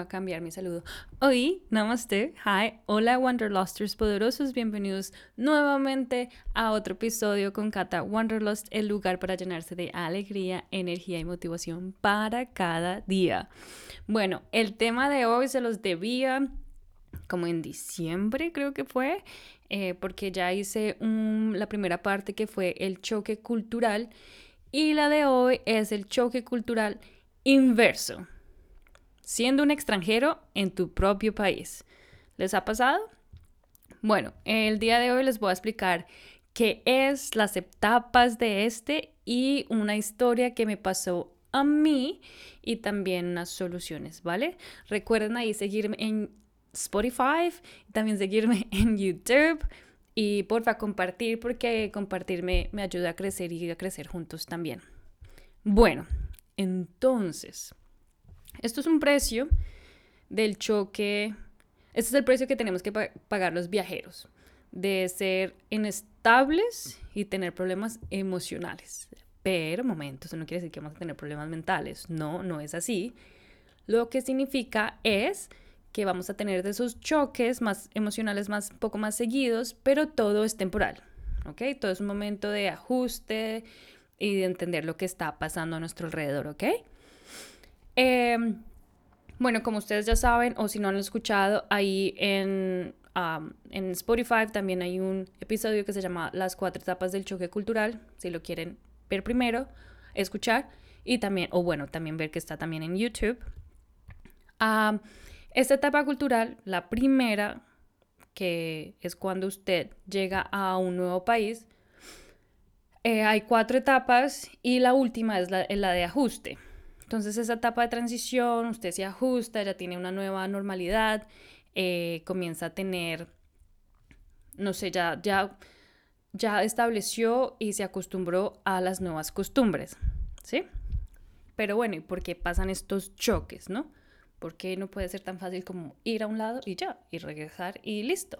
voy a cambiar mi saludo. Hoy, namaste, hi, hola Wanderlusters poderosos, bienvenidos nuevamente a otro episodio con Kata Wanderlust, el lugar para llenarse de alegría, energía y motivación para cada día. Bueno, el tema de hoy se los debía como en diciembre creo que fue, eh, porque ya hice la primera parte que fue el choque cultural y la de hoy es el choque cultural inverso siendo un extranjero en tu propio país. ¿Les ha pasado? Bueno, el día de hoy les voy a explicar qué es las etapas de este y una historia que me pasó a mí y también unas soluciones, ¿vale? Recuerden ahí seguirme en Spotify, también seguirme en YouTube y porfa compartir porque compartirme me ayuda a crecer y a crecer juntos también. Bueno, entonces, esto es un precio del choque, este es el precio que tenemos que pagar los viajeros, de ser inestables y tener problemas emocionales. Pero, momento, eso no quiere decir que vamos a tener problemas mentales. No, no es así. Lo que significa es que vamos a tener de esos choques más emocionales más poco más seguidos, pero todo es temporal. ¿Ok? Todo es un momento de ajuste y de entender lo que está pasando a nuestro alrededor. ¿Ok? Em, bueno, como ustedes ya saben, o si no han escuchado, ahí en, en Spotify también hay un episodio que se llama Las cuatro etapas del choque cultural, si lo quieren ver primero, escuchar, y también, o bueno, también ver que está también en YouTube. esta etapa cultural, la primera, que es cuando usted llega a un nuevo país, eh, hay cuatro etapas y la última es la de ajuste. Entonces esa etapa de transición, usted se ajusta, ya tiene una nueva normalidad, eh, comienza a tener, no sé, ya, ya, ya estableció y se acostumbró a las nuevas costumbres, ¿sí? Pero bueno, ¿y por qué pasan estos choques, no? ¿Por qué no puede ser tan fácil como ir a un lado y ya, y regresar y listo?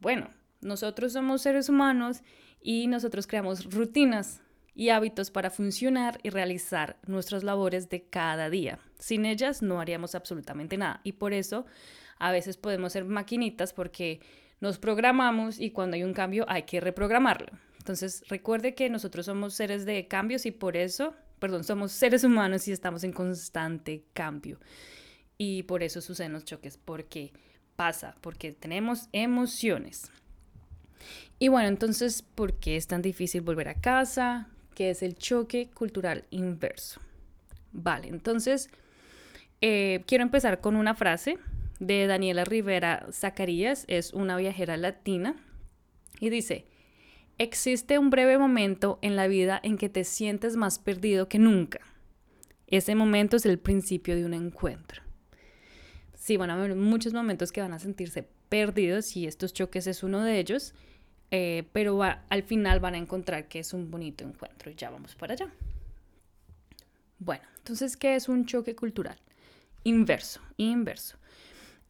Bueno, nosotros somos seres humanos y nosotros creamos rutinas y hábitos para funcionar y realizar nuestras labores de cada día. Sin ellas no haríamos absolutamente nada y por eso a veces podemos ser maquinitas porque nos programamos y cuando hay un cambio hay que reprogramarlo. Entonces recuerde que nosotros somos seres de cambios y por eso, perdón, somos seres humanos y estamos en constante cambio. Y por eso suceden los choques, porque pasa, porque tenemos emociones. Y bueno, entonces, ¿por qué es tan difícil volver a casa? Que es el choque cultural inverso. Vale, entonces eh, quiero empezar con una frase de Daniela Rivera Zacarías, es una viajera latina, y dice, existe un breve momento en la vida en que te sientes más perdido que nunca. Ese momento es el principio de un encuentro. Sí, van a haber muchos momentos que van a sentirse perdidos y estos choques es uno de ellos. Eh, pero al final van a encontrar que es un bonito encuentro y ya vamos para allá. Bueno, entonces, ¿qué es un choque cultural? Inverso, inverso.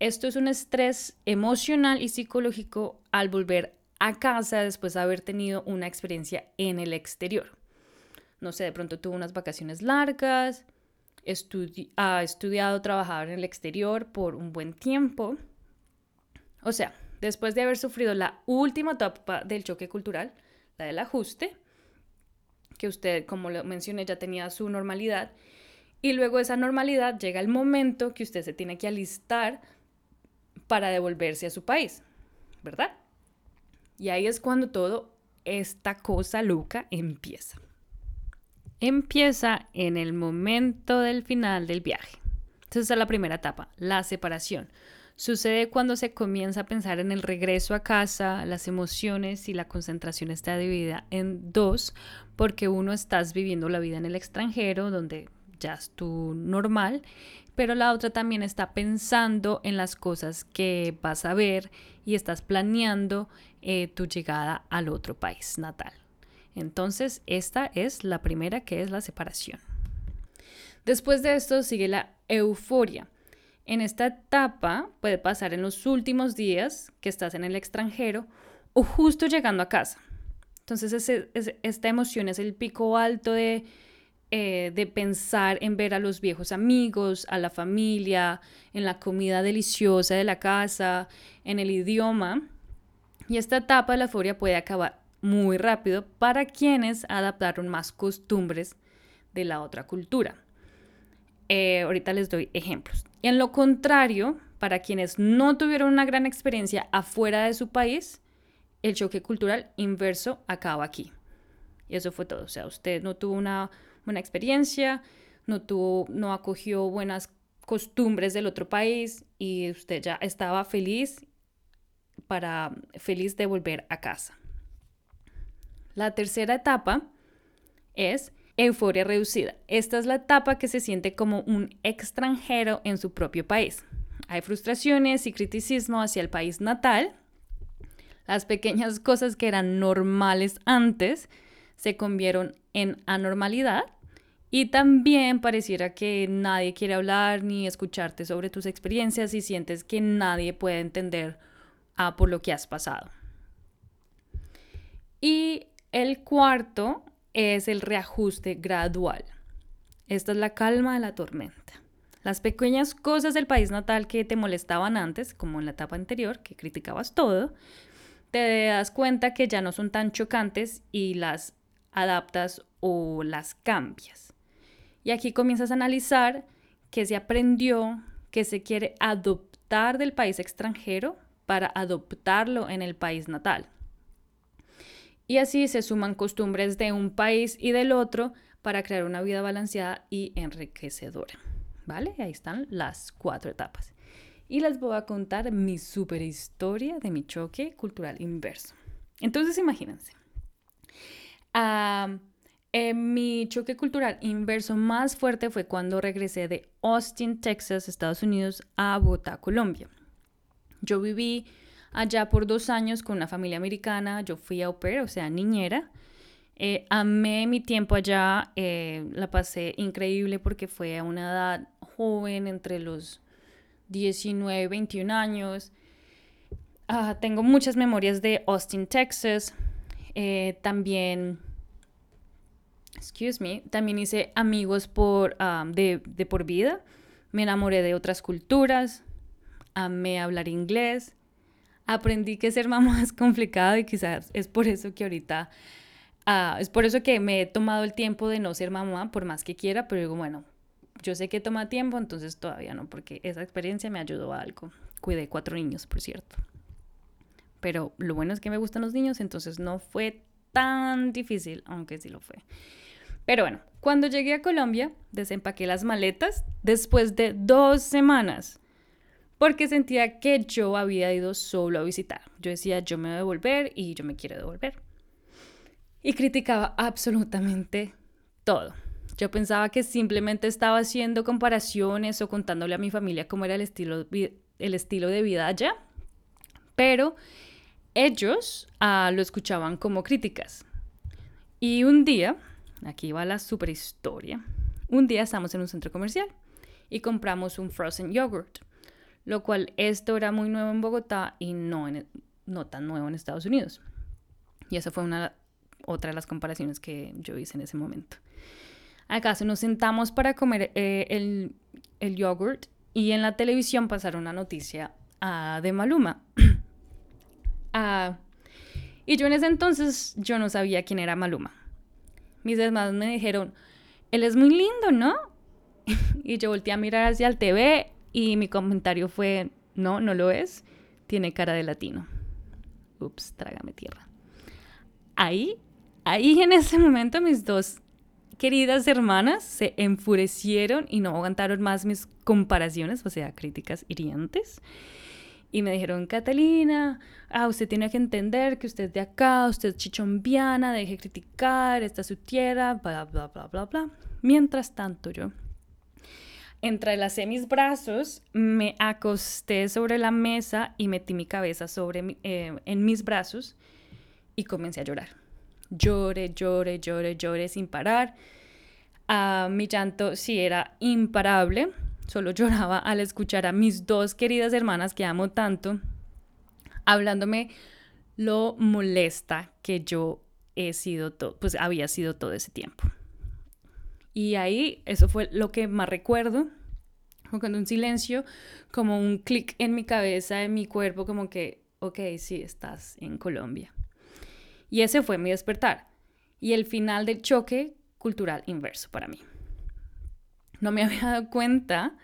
Esto es un estrés emocional y psicológico al volver a casa después de haber tenido una experiencia en el exterior. No sé, de pronto tuvo unas vacaciones largas, ha estudiado, trabajado en el exterior por un buen tiempo. O sea, después de haber sufrido la última etapa del choque cultural, la del ajuste, que usted, como lo mencioné, ya tenía su normalidad, y luego esa normalidad llega el momento que usted se tiene que alistar para devolverse a su país, ¿verdad? Y ahí es cuando todo esta cosa loca empieza. Empieza en el momento del final del viaje. Entonces, esa es la primera etapa, la separación. Sucede cuando se comienza a pensar en el regreso a casa, las emociones y la concentración está dividida en dos, porque uno estás viviendo la vida en el extranjero, donde ya es tu normal, pero la otra también está pensando en las cosas que vas a ver y estás planeando eh, tu llegada al otro país natal. Entonces, esta es la primera que es la separación. Después de esto sigue la euforia. En esta etapa puede pasar en los últimos días que estás en el extranjero o justo llegando a casa. Entonces esta emoción es el pico alto de eh, de pensar en ver a los viejos amigos, a la familia, en la comida deliciosa de la casa, en el idioma. Y esta etapa de la euforia puede acabar muy rápido para quienes adaptaron más costumbres de la otra cultura. Eh, ahorita les doy ejemplos. En lo contrario, para quienes no tuvieron una gran experiencia afuera de su país, el choque cultural inverso acaba aquí. Y eso fue todo. O sea, usted no tuvo una buena experiencia, no, tuvo, no acogió buenas costumbres del otro país y usted ya estaba feliz para feliz de volver a casa. La tercera etapa es euforia reducida. Esta es la etapa que se siente como un extranjero en su propio país. Hay frustraciones y criticismo hacia el país natal. Las pequeñas cosas que eran normales antes se convierten en anormalidad y también pareciera que nadie quiere hablar ni escucharte sobre tus experiencias y sientes que nadie puede entender ah, por lo que has pasado. Y el cuarto es el reajuste gradual. Esta es la calma de la tormenta. Las pequeñas cosas del país natal que te molestaban antes, como en la etapa anterior, que criticabas todo, te das cuenta que ya no son tan chocantes y las adaptas o las cambias. Y aquí comienzas a analizar qué se aprendió, qué se quiere adoptar del país extranjero para adoptarlo en el país natal. Y así se suman costumbres de un país y del otro para crear una vida balanceada y enriquecedora. ¿Vale? Ahí están las cuatro etapas. Y les voy a contar mi super historia de mi choque cultural inverso. Entonces, imagínense. mi choque cultural inverso más fuerte fue cuando regresé de Austin, Texas, Estados Unidos, a Bogotá, Colombia. Yo viví allá por dos años con una familia americana. Yo fui au pair, o sea, niñera. Eh, amé mi tiempo allá, eh, la pasé increíble porque fue a una edad joven, entre los 19 y 21 años. Ah, tengo muchas memorias de Austin, Texas. Eh, también, excuse me, también hice amigos por, de, de por vida. Me enamoré de otras culturas. Amé hablar inglés aprendí que ser mamá es complicado y quizás es por eso que ahorita, ah, es por eso que me he tomado el tiempo de no ser mamá por más que quiera, pero digo, bueno, yo sé que toma tiempo, entonces todavía no, porque esa experiencia me ayudó a algo. Cuidé cuatro niños, por cierto. Pero lo bueno es que me gustan los niños, entonces no fue tan difícil, aunque sí lo fue. Pero bueno, cuando llegué a Colombia, desempaqué las maletas después de dos semanas porque sentía que yo había ido solo a visitar. Yo decía, yo me voy a devolver y yo me quiero devolver. Y criticaba absolutamente todo. Yo pensaba que simplemente estaba haciendo comparaciones o contándole a mi familia cómo era el estilo, el estilo de vida allá, pero ellos ah, lo escuchaban como críticas. Y un día, aquí va la super historia, un día estamos en un centro comercial y compramos un frozen yogurt lo cual esto era muy nuevo en Bogotá y no, en, no tan nuevo en Estados Unidos. Y esa fue una, otra de las comparaciones que yo hice en ese momento. Acaso nos sentamos para comer eh, el, el yogurt y en la televisión pasaron una noticia uh, de Maluma. uh, y yo en ese entonces yo no sabía quién era Maluma. Mis hermanos me dijeron, él es muy lindo, ¿no? y yo volteé a mirar hacia el TV y mi comentario fue, no, no lo es, tiene cara de latino. Ups, trágame tierra. Ahí, ahí en ese momento mis dos queridas hermanas se enfurecieron y no aguantaron más mis comparaciones, o sea, críticas hirientes. Y me dijeron, Catalina, ah, usted tiene que entender que usted es de acá, usted es chichombiana, deje criticar, esta es su tierra, bla, bla, bla, bla, bla. Mientras tanto, yo entrelacé mis brazos, me acosté sobre la mesa y metí mi cabeza sobre eh, en mis brazos y comencé a llorar. Lloré, lloré, lloré, lloré sin parar. Ah, mi llanto sí era imparable. Solo lloraba al escuchar a mis dos queridas hermanas que amo tanto hablándome lo molesta que yo he sido, pues había sido todo ese tiempo. Y ahí eso fue lo que más recuerdo, cuando un silencio, como un clic en mi cabeza, en mi cuerpo, como que, ok, sí, estás en Colombia. Y ese fue mi despertar. Y el final del choque cultural inverso para mí. No me había dado cuenta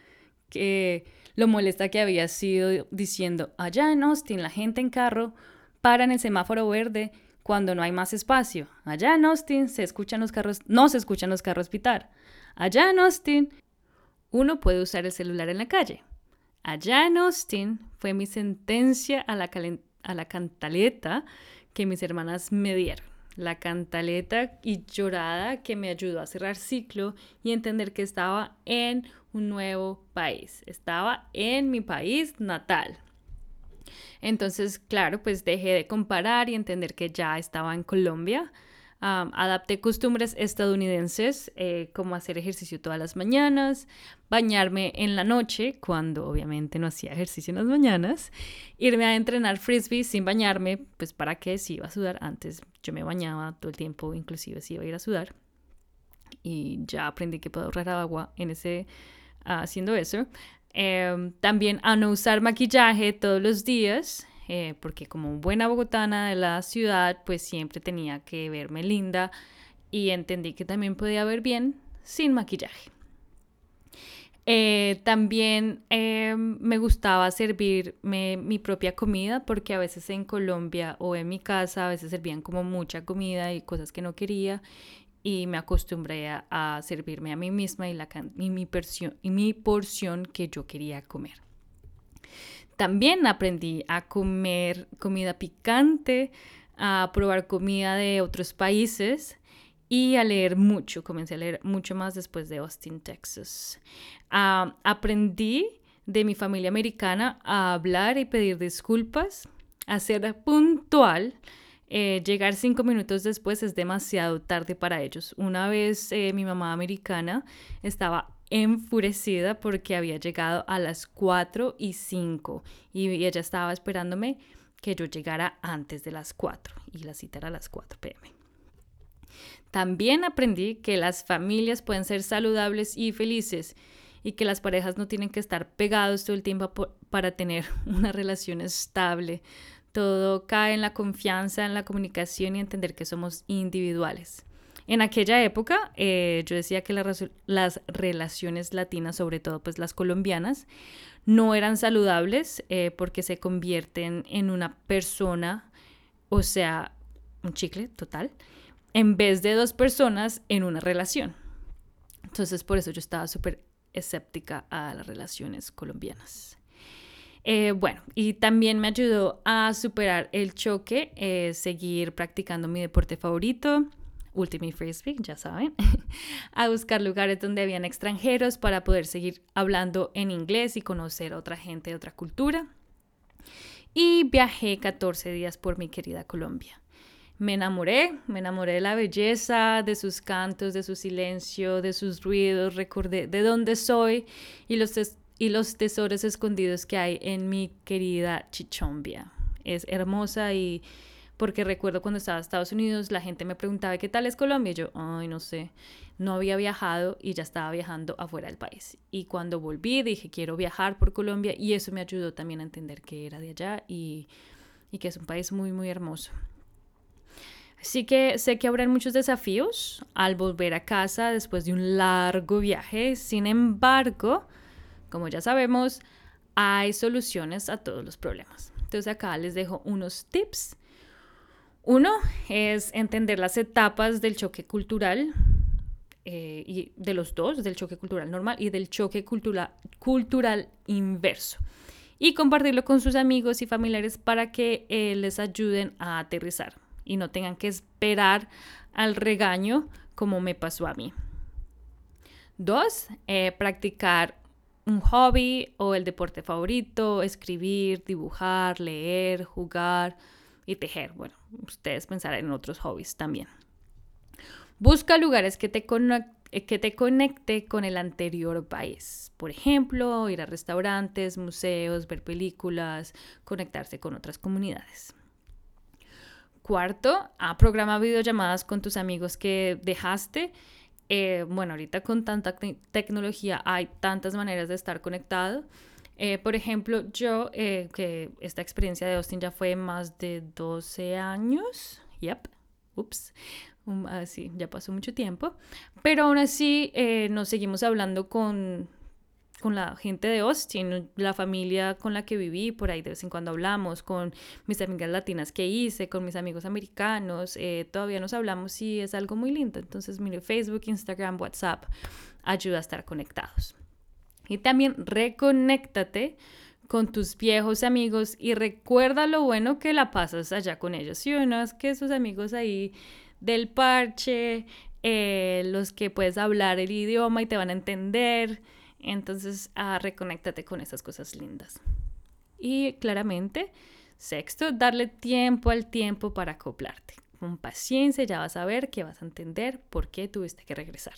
que lo molesta que había sido diciendo, allá en Austin la gente en carro para en el semáforo verde cuando no hay más espacio. Allá en Austin se escuchan los carros, no se escuchan los carros pitar. Allá en Austin uno puede usar el celular en la calle. Allá en Austin fue mi sentencia a la, a la cantaleta que mis hermanas me dieron. La cantaleta y llorada que me ayudó a cerrar ciclo y entender que estaba en un nuevo país. Estaba en mi país natal. Entonces, claro, pues dejé de comparar y entender que ya estaba en Colombia. adapté costumbres estadounidenses, eh, como hacer ejercicio todas las mañanas, bañarme en la noche, cuando obviamente no hacía ejercicio en las mañanas, irme a entrenar frisbee sin bañarme, pues para qué, si iba a sudar antes, yo me bañaba todo el tiempo, inclusive si iba a ir a sudar, y ya aprendí que puedo ahorrar agua en ese, haciendo eso. Em, también a no usar maquillaje todos los días, eh, porque como buena bogotana de la ciudad, pues siempre tenía que verme linda y entendí que también podía ver bien sin maquillaje. Eh, también em, me gustaba servirme mi propia comida porque a veces en Colombia o en mi casa a veces servían como mucha comida y cosas que no quería y me acostumbré a, servirme a mí misma y, la, mi, porción, y mi porción que yo quería comer. También aprendí a comer comida picante, a probar comida de otros países y a leer mucho. Comencé a leer mucho más después de Austin, Texas. Ah, aprendí de mi familia americana a hablar y pedir disculpas, a ser puntual eh, llegar cinco minutos después es demasiado tarde para ellos. Una vez eh, mi mamá americana estaba enfurecida porque había llegado a las 4 y 5 y ella estaba esperándome que yo llegara antes de las 4 y la cita era a las 4 pm. También aprendí que las familias pueden ser saludables y felices y que las parejas no tienen que estar pegados todo el tiempo para tener una relación estable. Todo cae en la confianza, en la comunicación y entender que somos individuales. En aquella época eh, yo decía que las relaciones latinas, sobre todo pues las colombianas, no eran saludables eh, porque se convierten en una persona, o sea, un chicle total, en vez de dos personas en una relación. Entonces por eso yo estaba súper escéptica a las relaciones colombianas. Eh, bueno, y también me ayudó a superar el choque, eh, seguir practicando mi deporte favorito, Ultimate Frisbee, ya saben, a buscar lugares donde habían extranjeros para poder seguir hablando en inglés y conocer a otra gente de otra cultura. Y viajé 14 días por mi querida Colombia. Me enamoré, me enamoré de la belleza, de sus cantos, de su silencio, de sus ruidos, recordé de dónde soy y los y los tesoros escondidos que hay en mi querida Chichombia. Es hermosa y porque recuerdo cuando estaba en Estados Unidos la gente me preguntaba qué tal es Colombia y yo, ay, no sé, no había viajado y ya estaba viajando afuera del país. Y cuando volví dije, quiero viajar por Colombia y eso me ayudó también a entender que era de allá y, y que es un país muy, muy hermoso. Así que sé que habrán muchos desafíos al volver a casa después de un largo viaje. Sin embargo, como ya sabemos, hay soluciones a todos los problemas. Entonces acá les dejo unos tips. Uno es entender las etapas del choque cultural eh, y de los dos, del choque cultural normal y del choque cultura, cultural inverso. Y compartirlo con sus amigos y familiares para que eh, les ayuden a aterrizar y no tengan que esperar al regaño como me pasó a mí. Dos, eh, practicar un hobby o el deporte favorito, escribir, dibujar, leer, jugar y tejer. Bueno, ustedes pensarán en otros hobbies también. Busca lugares que te, que te conecte con el anterior país. Por ejemplo, ir a restaurantes, museos, ver películas, conectarse con otras comunidades. Cuarto, a programa videollamadas con tus amigos que dejaste Eh, bueno, ahorita con tanta tecnología hay tantas maneras de estar conectado. Eh, por ejemplo, yo, eh, que esta experiencia de Austin ya fue más de 12 años, yep, ups, um, así, ya pasó mucho tiempo, pero aún así nos seguimos hablando con con la gente de Austin, la familia con la que viví, por ahí de vez en cuando hablamos, con mis amigas latinas que hice, con mis amigos americanos, eh, todavía nos hablamos y es algo muy lindo. Entonces, mire, Facebook, Instagram, WhatsApp ayuda a estar conectados. Y también reconéctate con tus viejos amigos y recuerda lo bueno que la pasas allá con ellos. Si uno es que esos amigos ahí del parche, eh, los que puedes hablar el idioma y te van a entender, entonces, ah, reconéctate con esas cosas lindas. Y claramente, sexto, darle tiempo al tiempo para acoplarte. Con paciencia ya vas a ver que vas a entender por qué tuviste que regresar.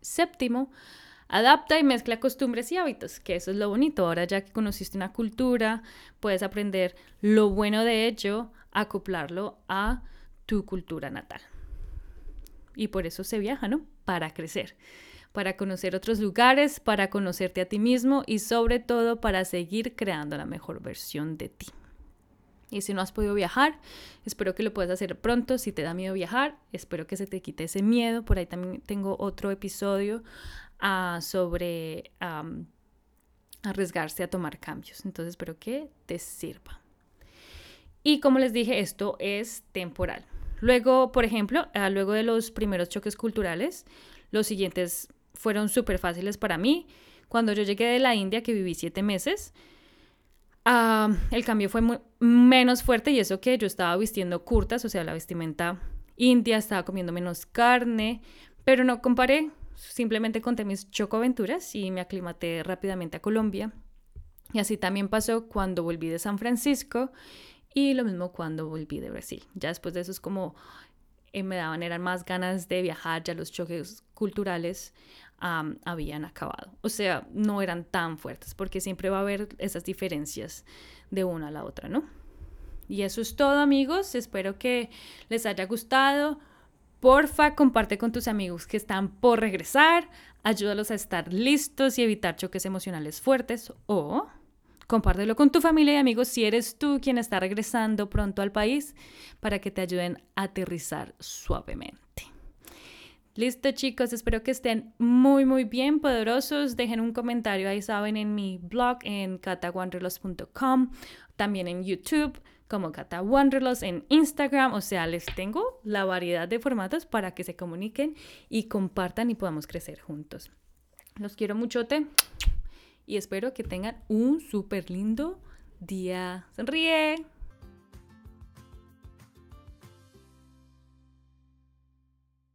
Séptimo, adapta y mezcla costumbres y hábitos, que eso es lo bonito. Ahora ya que conociste una cultura, puedes aprender lo bueno de ello, acoplarlo a tu cultura natal. Y por eso se viaja, ¿no? Para crecer para conocer otros lugares, para conocerte a ti mismo y sobre todo para seguir creando la mejor versión de ti. Y si no has podido viajar, espero que lo puedas hacer pronto. Si te da miedo viajar, espero que se te quite ese miedo. Por ahí también tengo otro episodio ah, sobre arriesgarse a tomar cambios. Entonces espero que te sirva. Y como les dije, esto es temporal. Luego, por ejemplo, ah, luego de los primeros choques culturales, los siguientes fueron súper fáciles para mí. Cuando yo llegué de la India, que viví siete meses, ah, el cambio fue menos fuerte y eso que yo estaba vistiendo curtas, o sea, la vestimenta india, estaba comiendo menos carne, pero no comparé, simplemente conté mis chocoaventuras y me aclimaté rápidamente a Colombia. Y así también pasó cuando volví de San Francisco y lo mismo cuando volví de Brasil. Ya después de eso es como eh, me daban eran más ganas de viajar, ya los choques culturales habían acabado. O sea, no eran tan fuertes porque siempre va a haber esas diferencias de una a la otra, ¿no? Y eso es todo amigos, espero que les haya gustado. Porfa, comparte con tus amigos que están por regresar, ayúdalos a estar listos y evitar choques emocionales fuertes o compártelo con tu familia y amigos si eres tú quien está regresando pronto al país para que te ayuden a aterrizar suavemente. Listo chicos, espero que estén muy muy bien, poderosos. Dejen un comentario, ahí saben, en mi blog en catawanderlos.com, también en YouTube como Cata en Instagram, o sea, les tengo la variedad de formatos para que se comuniquen y compartan y podamos crecer juntos. Los quiero muchote y espero que tengan un súper lindo día. Sonríe.